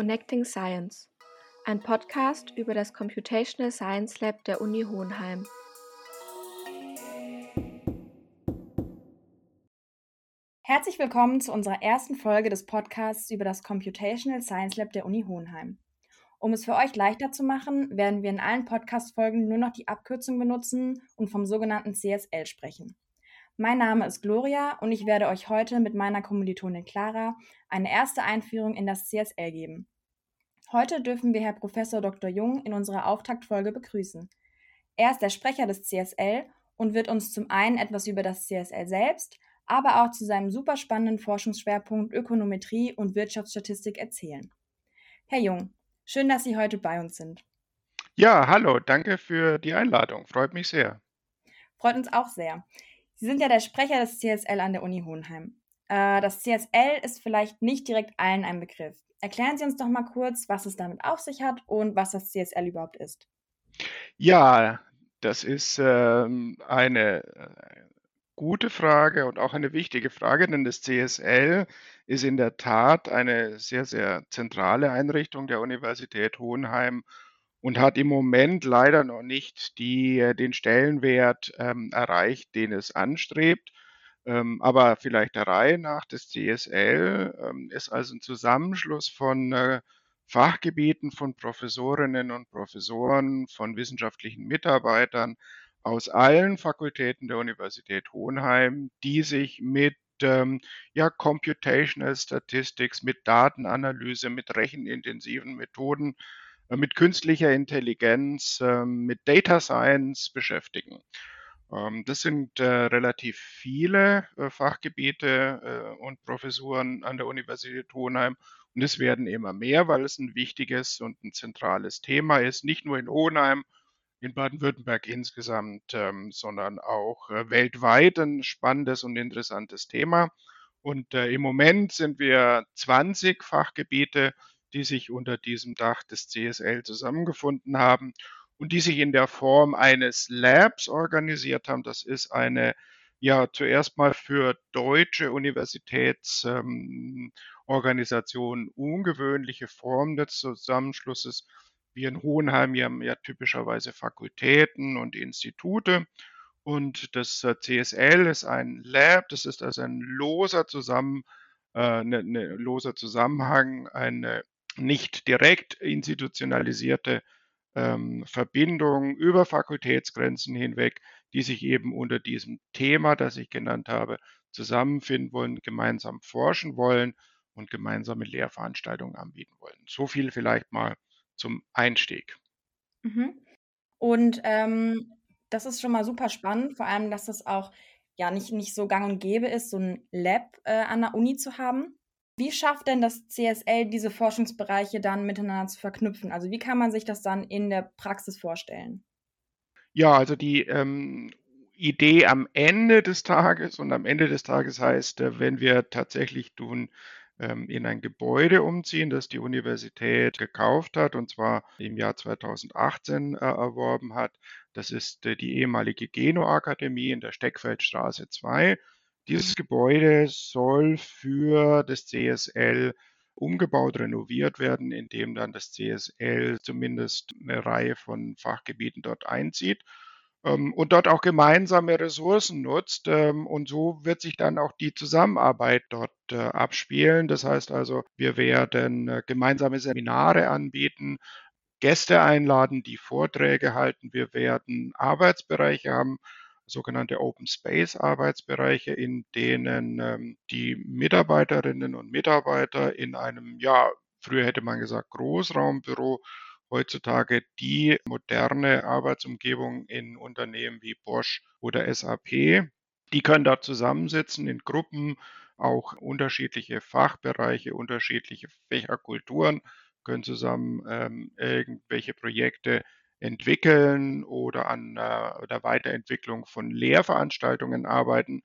Connecting Science, ein Podcast über das Computational Science Lab der Uni Hohenheim. Herzlich willkommen zu unserer ersten Folge des Podcasts über das Computational Science Lab der Uni Hohenheim. Um es für euch leichter zu machen, werden wir in allen Podcast-Folgen nur noch die Abkürzung benutzen und vom sogenannten CSL sprechen. Mein Name ist Gloria und ich werde euch heute mit meiner Kommilitonin Clara eine erste Einführung in das CSL geben. Heute dürfen wir Herr Professor Dr. Jung in unserer Auftaktfolge begrüßen. Er ist der Sprecher des CSL und wird uns zum einen etwas über das CSL selbst, aber auch zu seinem superspannenden Forschungsschwerpunkt Ökonometrie und Wirtschaftsstatistik erzählen. Herr Jung, schön, dass Sie heute bei uns sind. Ja, hallo, danke für die Einladung. Freut mich sehr. Freut uns auch sehr. Sie sind ja der Sprecher des CSL an der Uni Hohenheim. Äh, das CSL ist vielleicht nicht direkt allen ein Begriff. Erklären Sie uns doch mal kurz, was es damit auf sich hat und was das CSL überhaupt ist. Ja, das ist ähm, eine äh, gute Frage und auch eine wichtige Frage, denn das CSL ist in der Tat eine sehr, sehr zentrale Einrichtung der Universität Hohenheim und hat im Moment leider noch nicht die, äh, den Stellenwert ähm, erreicht, den es anstrebt. Ähm, aber vielleicht der Reihe nach, das CSL ähm, ist also ein Zusammenschluss von äh, Fachgebieten, von Professorinnen und Professoren, von wissenschaftlichen Mitarbeitern aus allen Fakultäten der Universität Hohenheim, die sich mit ähm, ja, Computational Statistics, mit Datenanalyse, mit rechenintensiven Methoden äh, mit künstlicher Intelligenz, ähm, mit Data Science beschäftigen. Ähm, das sind äh, relativ viele äh, Fachgebiete und Professuren an der Universität Hohenheim. Und es werden immer mehr, weil es ein wichtiges und ein zentrales Thema ist, nicht nur in Hohenheim, in Baden-Württemberg insgesamt, ähm, sondern auch weltweit ein spannendes und interessantes Thema. Und im Moment sind wir 20 Fachgebiete, die sich unter diesem Dach des CSL zusammengefunden haben und die sich in der Form eines Labs organisiert haben. Das ist eine ja zuerst mal für deutsche Universitätsorganisationen ähm, ungewöhnliche Form des Zusammenschlusses. Wir in Hohenheim haben ja typischerweise Fakultäten und Institute. Und das äh, CSL ist ein Lab, das ist also ein loser, Zusammen, äh, eine, eine loser Zusammenhang, eine nicht direkt institutionalisierte ähm, Verbindung über Fakultätsgrenzen hinweg, die sich eben unter diesem Thema, das ich genannt habe, zusammenfinden wollen, gemeinsam forschen wollen und gemeinsame Lehrveranstaltungen anbieten wollen. So viel vielleicht mal zum Einstieg. Mhm. Und ähm, das ist schon mal super spannend, vor allem, dass es auch ja nicht, nicht so gang und gäbe ist, so ein Lab äh, an der Uni zu haben. Wie schafft denn das CSL, diese Forschungsbereiche dann miteinander zu verknüpfen? Also wie kann man sich das dann in der Praxis vorstellen? Ja, also die ähm, Idee am Ende des Tages und am Ende des Tages heißt, äh, wenn wir tatsächlich tun, ähm, in ein Gebäude umziehen, das die Universität gekauft hat und zwar im Jahr 2018 äh, erworben hat. Das ist äh, die ehemalige Geno-Akademie in der Steckfeldstraße 2. Dieses Gebäude soll für das CSL umgebaut, renoviert werden, indem dann das CSL zumindest eine Reihe von Fachgebieten dort einzieht ähm, und dort auch gemeinsame Ressourcen nutzt. Ähm, und so wird sich dann auch die Zusammenarbeit dort äh, abspielen. Das heißt also, wir werden äh, gemeinsame Seminare anbieten, Gäste einladen, die Vorträge halten. Wir werden Arbeitsbereiche haben, sogenannte Open Space Arbeitsbereiche, in denen ähm, die Mitarbeiterinnen und Mitarbeiter in einem, ja, früher hätte man gesagt Großraumbüro, heutzutage die moderne Arbeitsumgebung in Unternehmen wie Bosch oder SAP. Die können da zusammensitzen in Gruppen, auch unterschiedliche Fachbereiche, unterschiedliche Fächerkulturen können zusammen ähm, irgendwelche Projekte entwickeln oder an äh, der Weiterentwicklung von Lehrveranstaltungen arbeiten.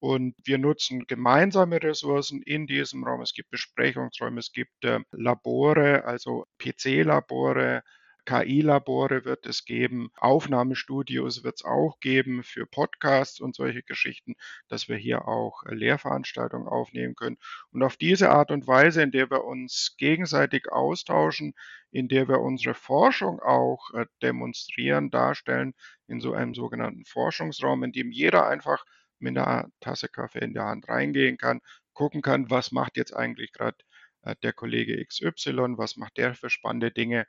Und wir nutzen gemeinsame Ressourcen in diesem Raum. Es gibt Besprechungsräume, es gibt äh, Labore, also PC-Labore, KI-Labore wird es geben, Aufnahmestudios wird es auch geben für Podcasts und solche Geschichten, dass wir hier auch äh, Lehrveranstaltungen aufnehmen können. Und auf diese Art und Weise, in der wir uns gegenseitig austauschen, in der wir unsere Forschung auch äh, demonstrieren, darstellen, in so einem sogenannten Forschungsraum, in dem jeder einfach mit einer Tasse Kaffee in der Hand reingehen kann, gucken kann, was macht jetzt eigentlich gerade äh, der Kollege XY, was macht der für spannende Dinge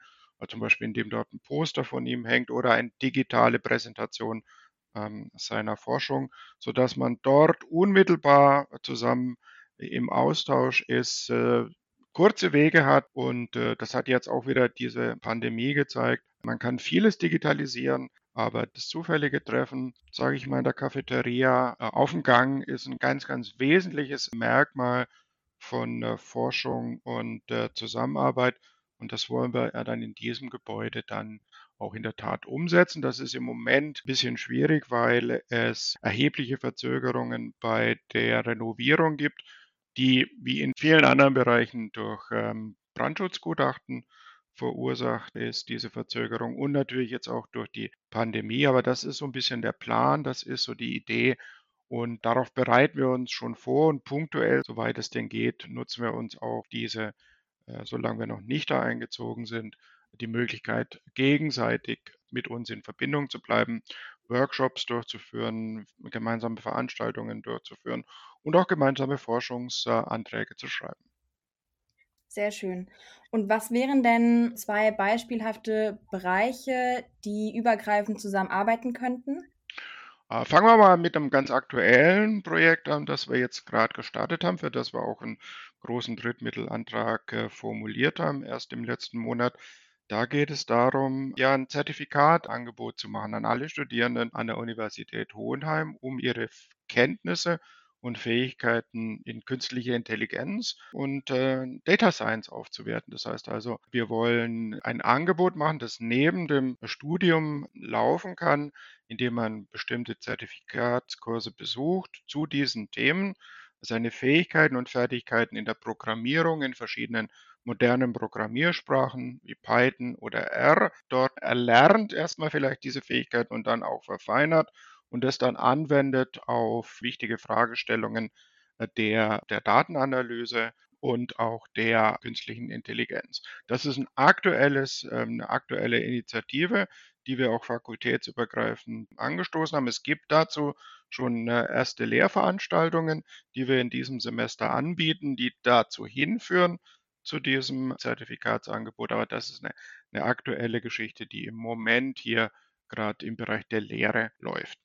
zum Beispiel indem dort ein Poster von ihm hängt oder eine digitale Präsentation ähm, seiner Forschung, sodass man dort unmittelbar zusammen im Austausch ist, äh, kurze Wege hat und äh, das hat jetzt auch wieder diese Pandemie gezeigt. Man kann vieles digitalisieren, aber das zufällige Treffen, sage ich mal, in der Cafeteria äh, auf dem Gang ist ein ganz, ganz wesentliches Merkmal von äh, Forschung und äh, Zusammenarbeit. Und das wollen wir ja dann in diesem Gebäude dann auch in der Tat umsetzen. Das ist im Moment ein bisschen schwierig, weil es erhebliche Verzögerungen bei der Renovierung gibt, die wie in vielen anderen Bereichen durch ähm, Brandschutzgutachten verursacht ist, diese Verzögerung und natürlich jetzt auch durch die Pandemie. Aber das ist so ein bisschen der Plan, das ist so die Idee. Und darauf bereiten wir uns schon vor und punktuell, soweit es denn geht, nutzen wir uns auch diese solange wir noch nicht da eingezogen sind, die Möglichkeit, gegenseitig mit uns in Verbindung zu bleiben, Workshops durchzuführen, gemeinsame Veranstaltungen durchzuführen und auch gemeinsame Forschungsanträge zu schreiben. Sehr schön. Und was wären denn zwei beispielhafte Bereiche, die übergreifend zusammenarbeiten könnten? Äh, fangen wir mal mit einem ganz aktuellen Projekt an, das wir jetzt gerade gestartet haben, für das wir auch einen großen Drittmittelantrag äh, formuliert haben, erst im letzten Monat. Da geht es darum, ja, ein Zertifikatangebot zu machen an alle Studierenden an der Universität Hohenheim, um ihre Kenntnisse und Fähigkeiten in künstliche Intelligenz und äh, Data Science aufzuwerten. Das heißt also, wir wollen ein Angebot machen, das neben dem Studium laufen kann, indem man bestimmte Zertifikatskurse besucht zu diesen Themen, seine Fähigkeiten und Fertigkeiten in der Programmierung in verschiedenen modernen Programmiersprachen wie Python oder R dort erlernt erstmal vielleicht diese Fähigkeiten und dann auch verfeinert und das dann anwendet auf wichtige Fragestellungen äh, der, der Datenanalyse und auch der künstlichen Intelligenz. Das ist ein aktuelles, ähm, eine aktuelle Initiative, die wir auch fakultätsübergreifend angestoßen haben. Es gibt dazu schon äh, erste Lehrveranstaltungen, die wir in diesem Semester anbieten, die dazu hinführen zu diesem Zertifikatsangebot. Aber das ist eine, eine aktuelle Geschichte, die im Moment hier gerade im Bereich der Lehre läuft.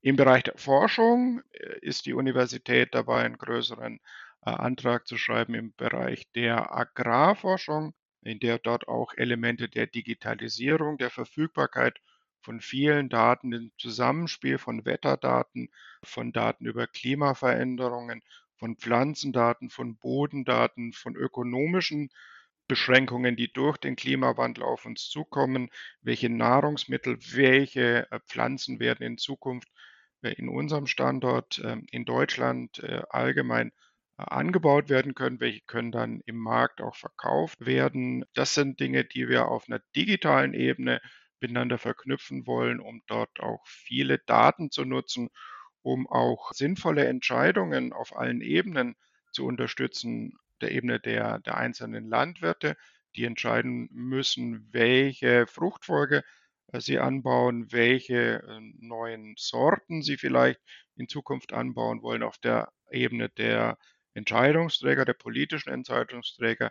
Im Bereich der Forschung äh, ist die Universität dabei, einen größeren äh, Antrag zu schreiben im Bereich der Agrarforschung, in der dort auch Elemente der Digitalisierung, der Verfügbarkeit von vielen Daten, dem Zusammenspiel von Wetterdaten, von Daten über Klimaveränderungen, von Pflanzendaten, von Bodendaten, von ökonomischen Beschränkungen, die durch den Klimawandel auf uns zukommen, welche Nahrungsmittel, welche äh, Pflanzen werden in Zukunft äh, in unserem Standort ähm, in Deutschland äh, allgemein angebaut werden können, welche können dann im Markt auch verkauft werden. Das sind Dinge, die wir auf einer digitalen Ebene miteinander verknüpfen wollen, um dort auch viele Daten zu nutzen, um auch sinnvolle Entscheidungen auf allen Ebenen zu unterstützen, der Ebene der, der einzelnen Landwirte, die entscheiden müssen, welche Fruchtfolge äh, sie anbauen, welche äh, neuen Sorten sie vielleicht in Zukunft anbauen wollen, auf der Ebene der Entscheidungsträger, der politischen Entscheidungsträger,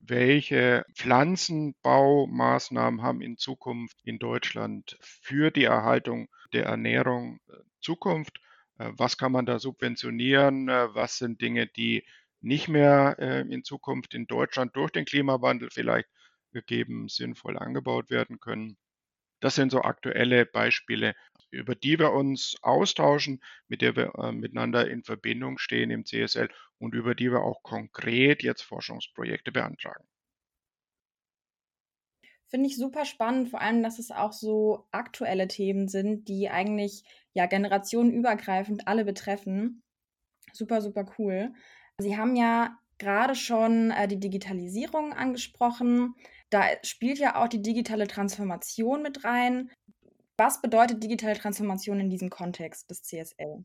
welche Pflanzenbaumaßnahmen haben in Zukunft in Deutschland für die Erhaltung der Ernährung äh, Zukunft, was kann man da subventionieren, was sind Dinge, die nicht mehr äh, in Zukunft in Deutschland durch den Klimawandel vielleicht gegeben sinnvoll angebaut werden können. Das sind so aktuelle Beispiele, über die wir uns austauschen, mit der wir äh, miteinander in Verbindung stehen im CSL und über die wir auch konkret jetzt Forschungsprojekte beantragen. Finde ich super spannend, vor allem, dass es auch so aktuelle Themen sind, die eigentlich ja generationenübergreifend alle betreffen. Super, super cool. Sie haben ja gerade schon äh, die Digitalisierung angesprochen. Da spielt ja auch die digitale Transformation mit rein. Was bedeutet digitale Transformation in diesem Kontext des CSL?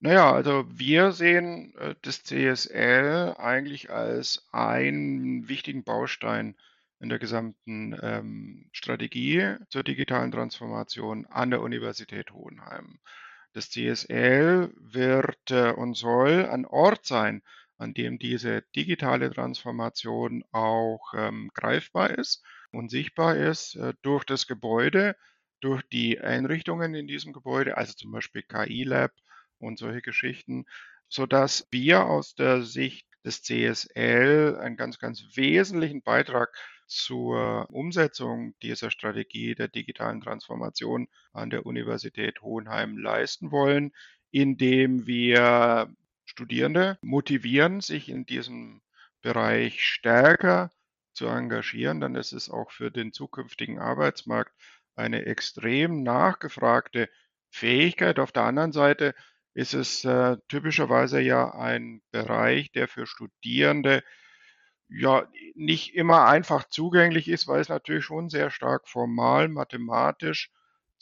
Naja, also wir sehen äh, das CSL eigentlich als einen wichtigen Baustein in der gesamten ähm, Strategie zur digitalen Transformation an der Universität Hohenheim. Das CSL wird äh, und soll ein Ort sein, an dem diese digitale Transformation auch ähm, greifbar ist und sichtbar ist äh, durch das Gebäude, durch die Einrichtungen in diesem Gebäude, also zum Beispiel KI-Lab und solche Geschichten, sodass wir aus der Sicht des CSL einen ganz, ganz wesentlichen Beitrag zur Umsetzung dieser Strategie der digitalen Transformation an der Universität Hohenheim leisten wollen, indem wir Studierende motivieren, sich in diesem Bereich stärker zu engagieren, dann ist es auch für den zukünftigen Arbeitsmarkt eine extrem nachgefragte Fähigkeit. Auf der anderen Seite ist es äh, typischerweise ja ein Bereich, der für Studierende ja nicht immer einfach zugänglich ist, weil es natürlich schon sehr stark formal, mathematisch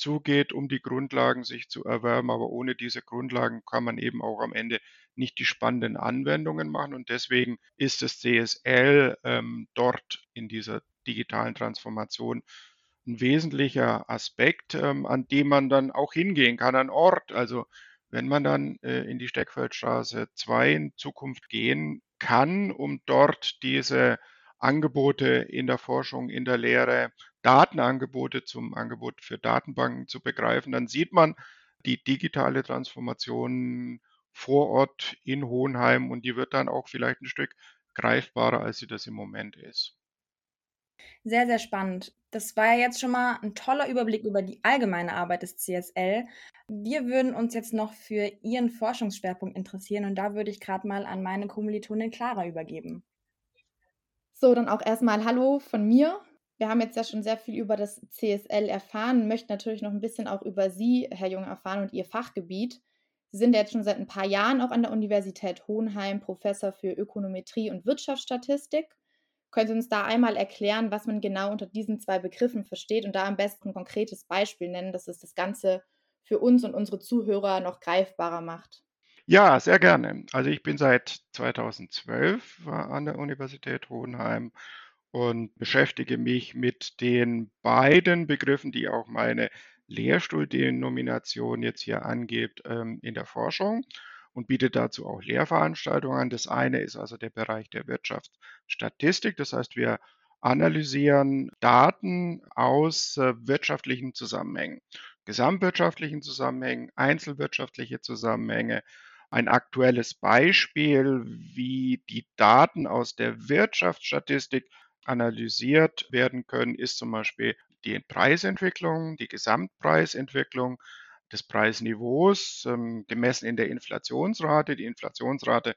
zugeht, um die Grundlagen sich zu erwerben. Aber ohne diese Grundlagen kann man eben auch am Ende nicht die spannenden Anwendungen machen. Und deswegen ist das CSL ähm, dort in dieser digitalen Transformation ein wesentlicher Aspekt, ähm, an dem man dann auch hingehen kann, ein Ort. Also wenn man dann äh, in die Steckfeldstraße 2 in Zukunft gehen kann, um dort diese Angebote in der Forschung, in der Lehre, Datenangebote zum Angebot für Datenbanken zu begreifen, dann sieht man die digitale Transformation vor Ort in Hohenheim und die wird dann auch vielleicht ein Stück greifbarer, als sie das im Moment ist. Sehr, sehr spannend. Das war ja jetzt schon mal ein toller Überblick über die allgemeine Arbeit des CSL. Wir würden uns jetzt noch für Ihren Forschungsschwerpunkt interessieren und da würde ich gerade mal an meine Kommilitonin Clara übergeben. So, dann auch erstmal Hallo von mir. Wir haben jetzt ja schon sehr viel über das CSL erfahren, möchten natürlich noch ein bisschen auch über Sie, Herr Jung, erfahren und Ihr Fachgebiet. Sie sind ja jetzt schon seit ein paar Jahren auch an der Universität Hohenheim Professor für Ökonometrie und Wirtschaftsstatistik können Sie uns da einmal erklären, was man genau unter diesen zwei Begriffen versteht und da am besten ein konkretes Beispiel nennen, dass es das Ganze für uns und unsere Zuhörer noch greifbarer macht? Ja, sehr gerne. Also ich bin seit 2012 an der Universität Hohenheim und beschäftige mich mit den beiden Begriffen, die auch meine Lehrstuhldenomination jetzt hier angibt, ähm, in der Forschung und bietet dazu auch Lehrveranstaltungen an. Das eine ist also der Bereich der Wirtschaftsstatistik. Das heißt, wir analysieren Daten aus äh, wirtschaftlichen Zusammenhängen, gesamtwirtschaftlichen Zusammenhängen, einzelwirtschaftliche Zusammenhänge. Ein aktuelles Beispiel, wie die Daten aus der Wirtschaftsstatistik analysiert werden können, ist zum Beispiel die Preisentwicklung, die Gesamtpreisentwicklung des Preisniveaus, ähm, gemessen in der Inflationsrate. Die Inflationsrate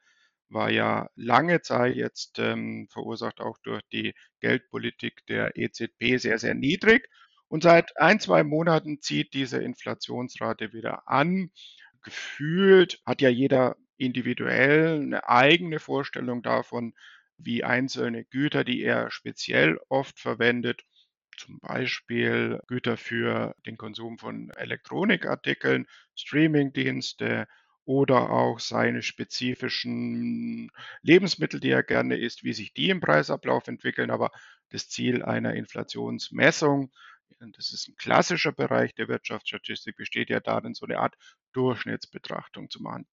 war ja lange Zeit jetzt ähm, verursacht auch durch die Geldpolitik der EZB sehr, sehr niedrig. Und seit ein, zwei Monaten zieht diese Inflationsrate wieder an. Gefühlt hat ja jeder individuell eine eigene Vorstellung davon, wie einzelne Güter, die er speziell oft verwendet, zum Beispiel Güter für den Konsum von Elektronikartikeln, Streamingdienste oder auch seine spezifischen Lebensmittel, die er gerne isst, wie sich die im Preisablauf entwickeln. Aber das Ziel einer Inflationsmessung, das ist ein klassischer Bereich der Wirtschaftsstatistik, besteht ja darin, so eine Art Durchschnittsbetrachtung zu machen.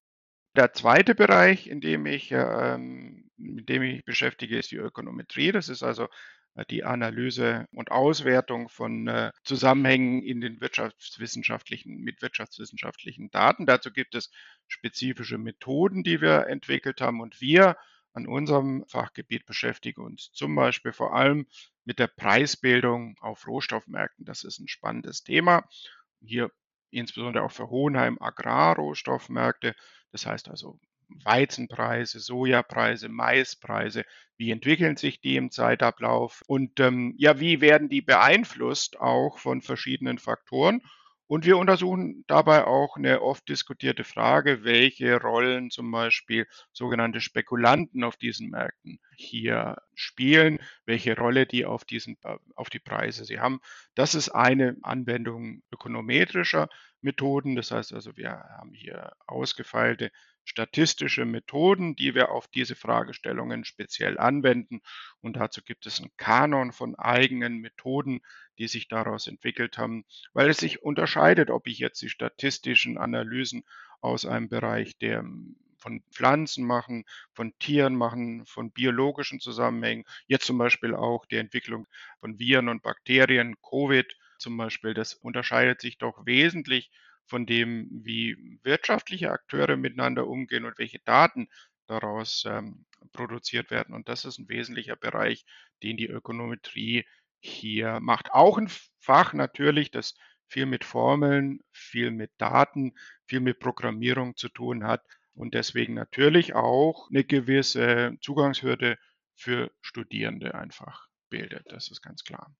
Der zweite Bereich, in dem ich, ähm, mit dem ich beschäftige, ist die Ökonometrie. Das ist also äh, die Analyse und Auswertung von äh, Zusammenhängen in den wirtschaftswissenschaftlichen, mit wirtschaftswissenschaftlichen Daten. Dazu gibt es spezifische Methoden, die wir entwickelt haben und wir an unserem Fachgebiet beschäftigen uns zum Beispiel vor allem mit der Preisbildung auf Rohstoffmärkten. Das ist ein spannendes Thema. Hier insbesondere auch für Hohenheim Agrarrohstoffmärkte. Das heißt also Weizenpreise, Sojapreise, Maispreise, wie entwickeln sich die im Zeitablauf? Und ähm, ja, wie werden die beeinflusst auch von verschiedenen Faktoren Und wir untersuchen dabei auch eine oft diskutierte Frage, welche Rollen zum Beispiel sogenannte Spekulanten auf diesen Märkten hier spielen, welche Rolle die auf, diesen, auf die Preise sie haben. Das ist eine Anwendung ökonometrischer Methoden. Das heißt also, wir haben hier ausgefeilte statistische Methoden, die wir auf diese Fragestellungen speziell anwenden. Und dazu gibt es einen Kanon von eigenen Methoden, die sich daraus entwickelt haben, weil es sich unterscheidet, ob ich jetzt die statistischen Analysen aus einem Bereich der von Pflanzen machen, von Tieren machen, von biologischen Zusammenhängen, jetzt zum Beispiel auch die Entwicklung von Viren und Bakterien, Covid zum Beispiel, das unterscheidet sich doch wesentlich von dem, wie wirtschaftliche Akteure miteinander umgehen und welche Daten daraus ähm, produziert werden. Und das ist ein wesentlicher Bereich, den die Ökonometrie hier macht. Auch ein Fach natürlich, das viel mit Formeln, viel mit Daten, viel mit Programmierung zu tun hat und deswegen natürlich auch eine gewisse Zugangshürde für Studierende einfach bildet. Das ist ganz klar.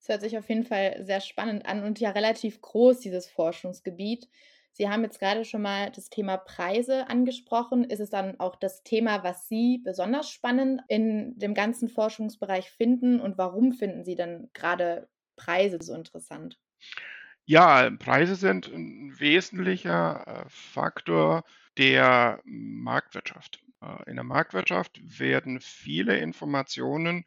Es hört sich auf jeden Fall sehr spannend an und ja relativ groß, dieses Forschungsgebiet. Sie haben jetzt gerade schon mal das Thema Preise angesprochen. Ist es dann auch das Thema, was Sie besonders spannend in dem ganzen Forschungsbereich finden und warum finden Sie dann gerade Preise so interessant? Ja, Preise sind ein wesentlicher äh, Faktor der Marktwirtschaft. Äh, in der Marktwirtschaft werden viele Informationen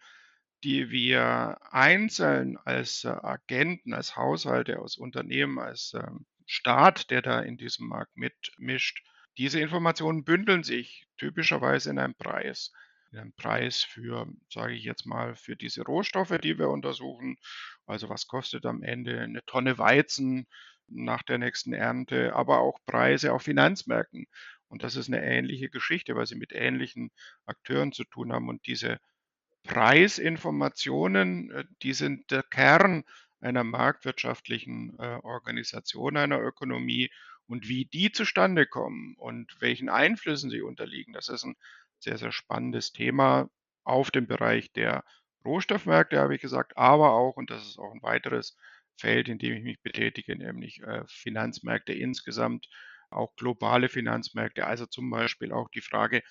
die wir einzeln als äh, Agenten, als Haushalte, als Unternehmen, als ähm, Staat, der da in diesem Markt mitmischt, diese Informationen bündeln sich typischerweise in einem Preis. In einem Preis für, sage ich jetzt mal, für diese Rohstoffe, die wir untersuchen. Also was kostet am Ende eine Tonne Weizen nach der nächsten Ernte, aber auch Preise auf Finanzmärkten. Und das ist eine ähnliche Geschichte, weil sie mit ähnlichen Akteuren zu tun haben. Und diese Preisinformationen, äh, die sind der Kern einer marktwirtschaftlichen äh, Organisation, einer Ökonomie und wie die zustande kommen und welchen Einflüssen sie unterliegen. Das ist ein sehr, sehr spannendes Thema auf dem Bereich der Rohstoffmärkte, habe ich gesagt, aber auch, und das ist auch ein weiteres Feld, in dem ich mich betätige, nämlich äh, Finanzmärkte insgesamt, auch globale Finanzmärkte, also zum Beispiel auch die Frage,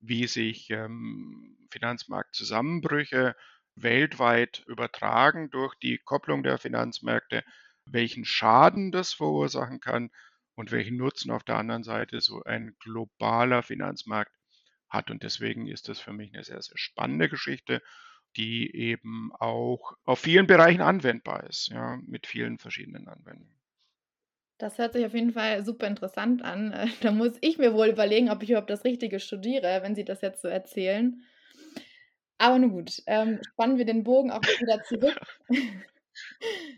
wie sich ähm, Finanzmarktzusammenbrüche weltweit übertragen durch die Kopplung der Finanzmärkte, welchen Schaden das verursachen kann und welchen Nutzen auf der anderen Seite so ein globaler Finanzmarkt hat. Und deswegen ist das für mich eine sehr, sehr spannende Geschichte, die eben auch auf vielen Bereichen anwendbar ist, ja, mit vielen verschiedenen Anwendungen. Das hört sich auf jeden Fall super interessant an. Da muss ich mir wohl überlegen, ob ich überhaupt das Richtige studiere, wenn Sie das jetzt so erzählen. Aber nun gut, ähm, spannen wir den Bogen auch wieder zurück.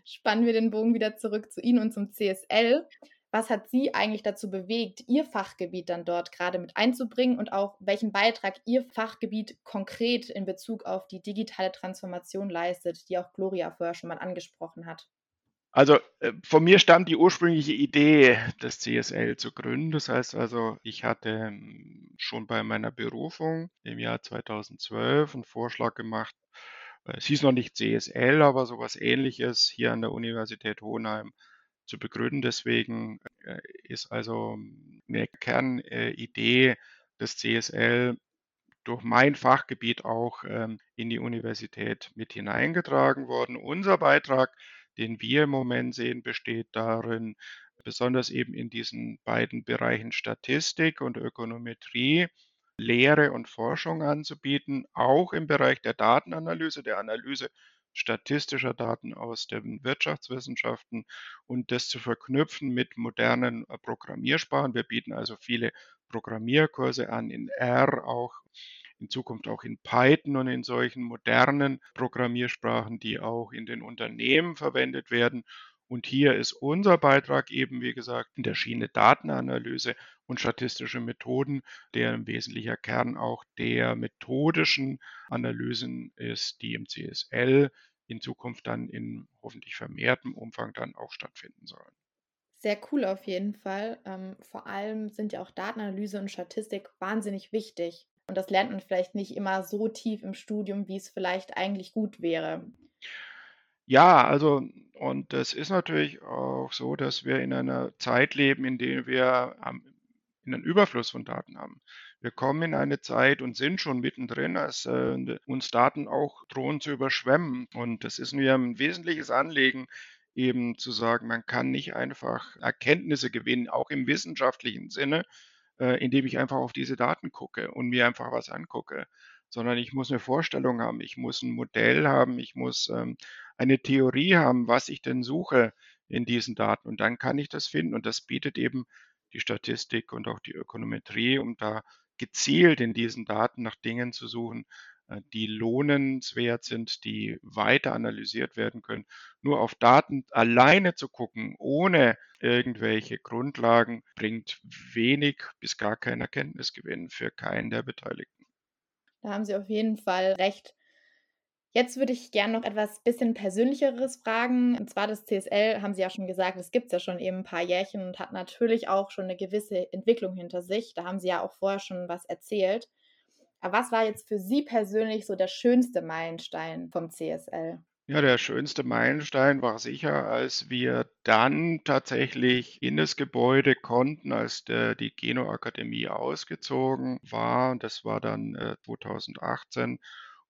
spannen wir den Bogen wieder zurück zu Ihnen und zum CSL. Was hat Sie eigentlich dazu bewegt, Ihr Fachgebiet dann dort gerade mit einzubringen und auch welchen Beitrag Ihr Fachgebiet konkret in Bezug auf die digitale Transformation leistet, die auch Gloria vorher schon mal angesprochen hat? Also äh, von mir stammt die ursprüngliche Idee, das CSL zu gründen. Das heißt also, ich hatte ähm, schon bei meiner Berufung im Jahr 2012 einen Vorschlag gemacht. Äh, es hieß noch nicht CSL, aber sowas ähnliches hier an der Universität Hohenheim zu begründen. Deswegen äh, ist also eine Kernidee des CSL durch mein Fachgebiet auch ähm, in die Universität mit hineingetragen worden. Unser Beitrag den wir im Moment sehen, besteht darin, besonders eben in diesen beiden Bereichen Statistik und Ökonometrie Lehre und Forschung anzubieten, auch im Bereich der Datenanalyse, der Analyse statistischer Daten aus den Wirtschaftswissenschaften und das zu verknüpfen mit modernen äh, Programmiersprachen. Wir bieten also viele Programmierkurse an in R, auch in Zukunft auch in Python und in solchen modernen Programmiersprachen, die auch in den Unternehmen verwendet werden. Und hier ist unser Beitrag eben, wie gesagt, in der Schiene Datenanalyse und statistische Methoden, der ein wesentlicher Kern auch der methodischen Analysen ist, die im CSL in Zukunft dann in hoffentlich vermehrtem Umfang dann auch stattfinden sollen. Sehr cool auf jeden Fall. Ähm, vor allem sind ja auch Datenanalyse und Statistik wahnsinnig wichtig. Und das lernt man vielleicht nicht immer so tief im Studium, wie es vielleicht eigentlich gut wäre. Ja, also und das ist natürlich auch so, dass wir in einer Zeit leben, in der wir einen Überfluss von Daten haben. Wir kommen in eine Zeit und sind schon mittendrin, als äh, uns Daten auch drohen zu überschwemmen. Und das ist mir ein wesentliches Anliegen, eben zu sagen, man kann nicht einfach Erkenntnisse gewinnen, auch im wissenschaftlichen Sinne, äh, indem ich einfach auf diese Daten gucke und mir einfach was angucke, sondern ich muss eine Vorstellung haben, ich muss ein Modell haben, ich muss ähm, eine Theorie haben, was ich denn suche in diesen Daten. Und dann kann ich das finden und das bietet eben die Statistik und auch die Ökonometrie, um da gezielt in diesen Daten nach Dingen zu suchen, die lohnenswert sind, die weiter analysiert werden können. Nur auf Daten alleine zu gucken, ohne irgendwelche Grundlagen, bringt wenig bis gar keinen Erkenntnisgewinn für keinen der Beteiligten. Da haben Sie auf jeden Fall recht. Jetzt würde ich gerne noch etwas bisschen Persönlicheres fragen. Und zwar das CSL, haben Sie ja schon gesagt, das gibt es ja schon eben ein paar Jährchen und hat natürlich auch schon eine gewisse Entwicklung hinter sich. Da haben Sie ja auch vorher schon was erzählt. Aber was war jetzt für Sie persönlich so der schönste Meilenstein vom CSL? Ja, der schönste Meilenstein war sicher, als wir dann tatsächlich in das Gebäude konnten, als der, die Geno-Akademie ausgezogen war. Das war dann äh, 2018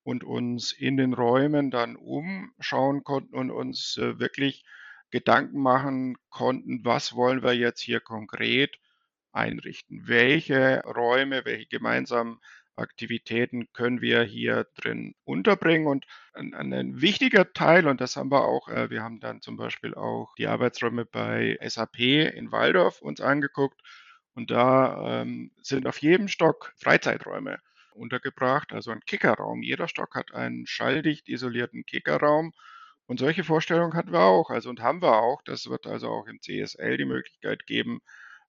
und uns in den Räumen dann umschauen konnten und uns äh, wirklich Gedanken machen konnten, was wollen wir jetzt hier konkret einrichten? Welche Räume, welche gemeinsamen Aktivitäten können wir hier drin unterbringen? Und ein, ein wichtiger Teil, und das haben wir auch, äh, wir haben dann zum Beispiel auch die Arbeitsräume bei SAP in Waldorf uns angeguckt. Und da ähm, sind auf jedem Stock Freizeiträume untergebracht, also ein Kickerraum. Jeder Stock hat einen schalldicht isolierten Kickerraum. Und solche Vorstellungen hatten wir auch, also und haben wir auch. Das wird also auch im CSL die Möglichkeit geben,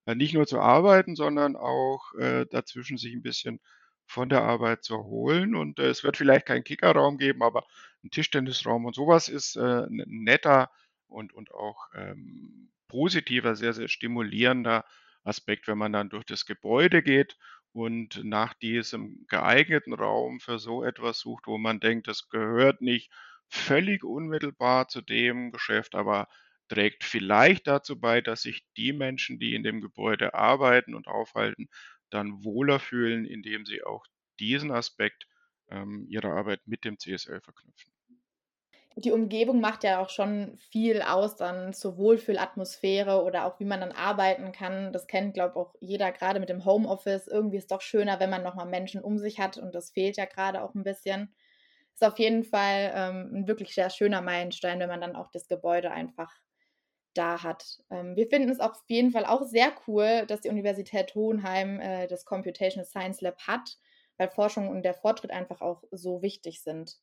äh, nicht nur zu arbeiten, sondern auch äh, dazwischen sich ein bisschen von der Arbeit zu erholen. Und äh, es wird vielleicht keinen Kickerraum geben, aber ein Tischtennisraum und sowas ist äh, ein netter und, und auch ähm, positiver, sehr, sehr stimulierender Aspekt, wenn man dann durch das Gebäude geht und nach diesem geeigneten Raum für so etwas sucht, wo man denkt, das gehört nicht völlig unmittelbar zu dem Geschäft, aber trägt vielleicht dazu bei, dass sich die Menschen, die in dem Gebäude arbeiten und aufhalten, dann wohler fühlen, indem sie auch diesen Aspekt ähm, ihrer Arbeit mit dem CSL verknüpfen die Umgebung macht ja auch schon viel aus dann zur Wohlfühlatmosphäre oder auch wie man dann arbeiten kann. Das kennt, glaube ich, auch jeder gerade mit dem Homeoffice. Irgendwie ist es doch schöner, wenn man nochmal Menschen um sich hat und das fehlt ja gerade auch ein bisschen. Ist auf jeden Fall ähm, ein wirklich sehr schöner Meilenstein, wenn man dann auch das Gebäude einfach da hat. Ähm, wir finden es auf jeden Fall auch sehr cool, dass die Universität Hohenheim äh, das Computational Science Lab hat, weil Forschung und der Fortschritt einfach auch so wichtig sind.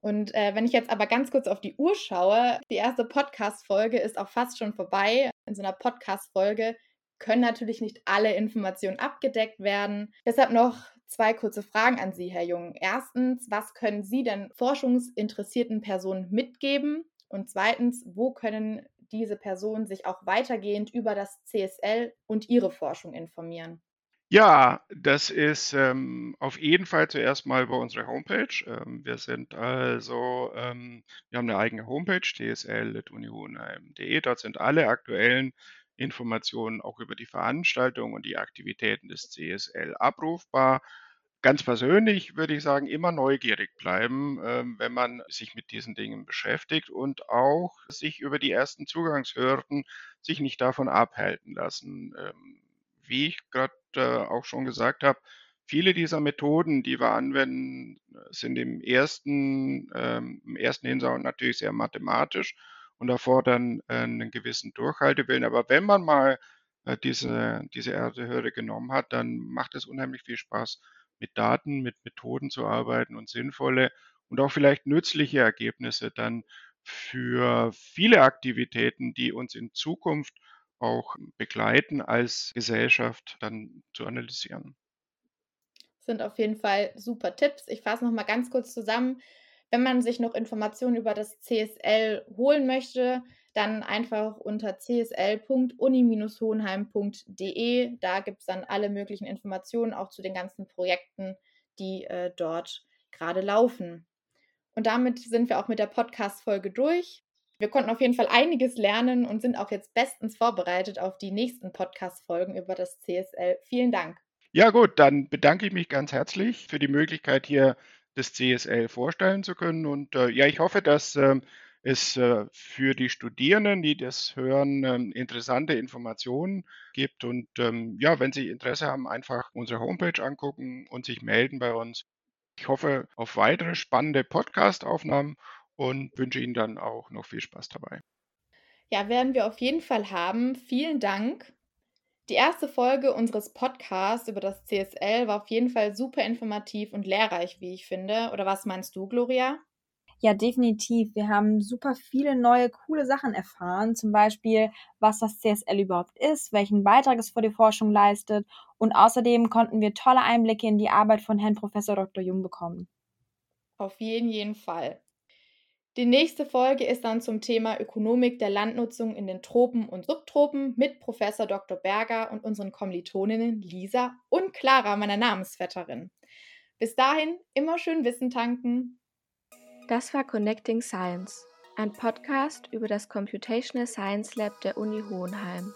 Und äh, wenn ich jetzt aber ganz kurz auf die Uhr schaue, die erste Podcast-Folge ist auch fast schon vorbei. In so einer Podcast-Folge können natürlich nicht alle Informationen abgedeckt werden. Deshalb noch zwei kurze Fragen an Sie, Herr Jung. Erstens, was können Sie denn forschungsinteressierten Personen mitgeben? Und zweitens, wo können diese Personen sich auch weitergehend über das CSL und ihre Forschung informieren? Ja, das ist ähm, auf jeden Fall zuerst mal über unsere Homepage. Ähm, wir sind also, ähm, wir haben eine eigene Homepage, tsl.unihohenheim.de. Dort sind alle aktuellen Informationen auch über die Veranstaltung und die Aktivitäten des CSL abrufbar. Ganz persönlich würde ich sagen, immer neugierig bleiben, ähm, wenn man sich mit diesen Dingen beschäftigt und auch sich über die ersten Zugangshürden sich nicht davon abhalten lassen. Ähm, wie ich gerade äh, auch schon gesagt habe, viele dieser Methoden, die wir anwenden, sind im ersten, ähm, im ersten Hinschauen natürlich sehr mathematisch und erfordern äh, einen gewissen Durchhaltewillen. Aber wenn man mal äh, diese, diese erste Hürde genommen hat, dann macht es unheimlich viel Spaß, mit Daten, mit Methoden zu arbeiten und sinnvolle und auch vielleicht nützliche Ergebnisse dann für viele Aktivitäten, die uns in Zukunft auch begleiten als Gesellschaft dann zu analysieren. Sind auf jeden Fall super Tipps. Ich fasse noch mal ganz kurz zusammen. Wenn man sich noch Informationen über das CSL holen möchte, dann einfach unter csl.uni-hohenheim.de. Da gibt es dann alle möglichen Informationen auch zu den ganzen Projekten, die äh, dort gerade laufen. Und damit sind wir auch mit der Podcast-Folge durch. Wir konnten auf jeden Fall einiges lernen und sind auch jetzt bestens vorbereitet auf die nächsten Podcast-Folgen über das CSL. Vielen Dank. Ja gut, dann bedanke ich mich ganz herzlich für die Möglichkeit, hier das CSL vorstellen zu können. Und äh, ja, ich hoffe, dass äh, es äh, für die Studierenden, die das hören, ähm, interessante Informationen gibt. Und ähm, ja, wenn Sie Interesse haben, einfach unsere Homepage angucken und sich melden bei uns. Ich hoffe auf weitere spannende Podcast-Aufnahmen und wünsche Ihnen dann auch noch viel Spaß dabei. Ja, werden wir auf jeden Fall haben. Vielen Dank. Die erste Folge unseres Podcasts über das CSL war auf jeden Fall super informativ und lehrreich, wie ich finde. Oder was meinst du, Gloria? Ja, definitiv. Wir haben super viele neue, coole Sachen erfahren. Zum Beispiel, was das CSL überhaupt ist, welchen Beitrag es für die Forschung leistet. Und außerdem konnten wir tolle Einblicke in die Arbeit von Herrn Professor Dr. Jung bekommen. Auf jeden, jeden Fall. Die nächste Folge ist dann zum Thema Ökonomik der Landnutzung in den Tropen und Subtropen mit Professor Dr. Berger und unseren Kommilitoninnen Lisa und Clara, meiner Namensvetterin. Bis dahin immer schön Wissen tanken. Das war Connecting Science, ein Podcast über das Computational Science Lab der Uni Hohenheim.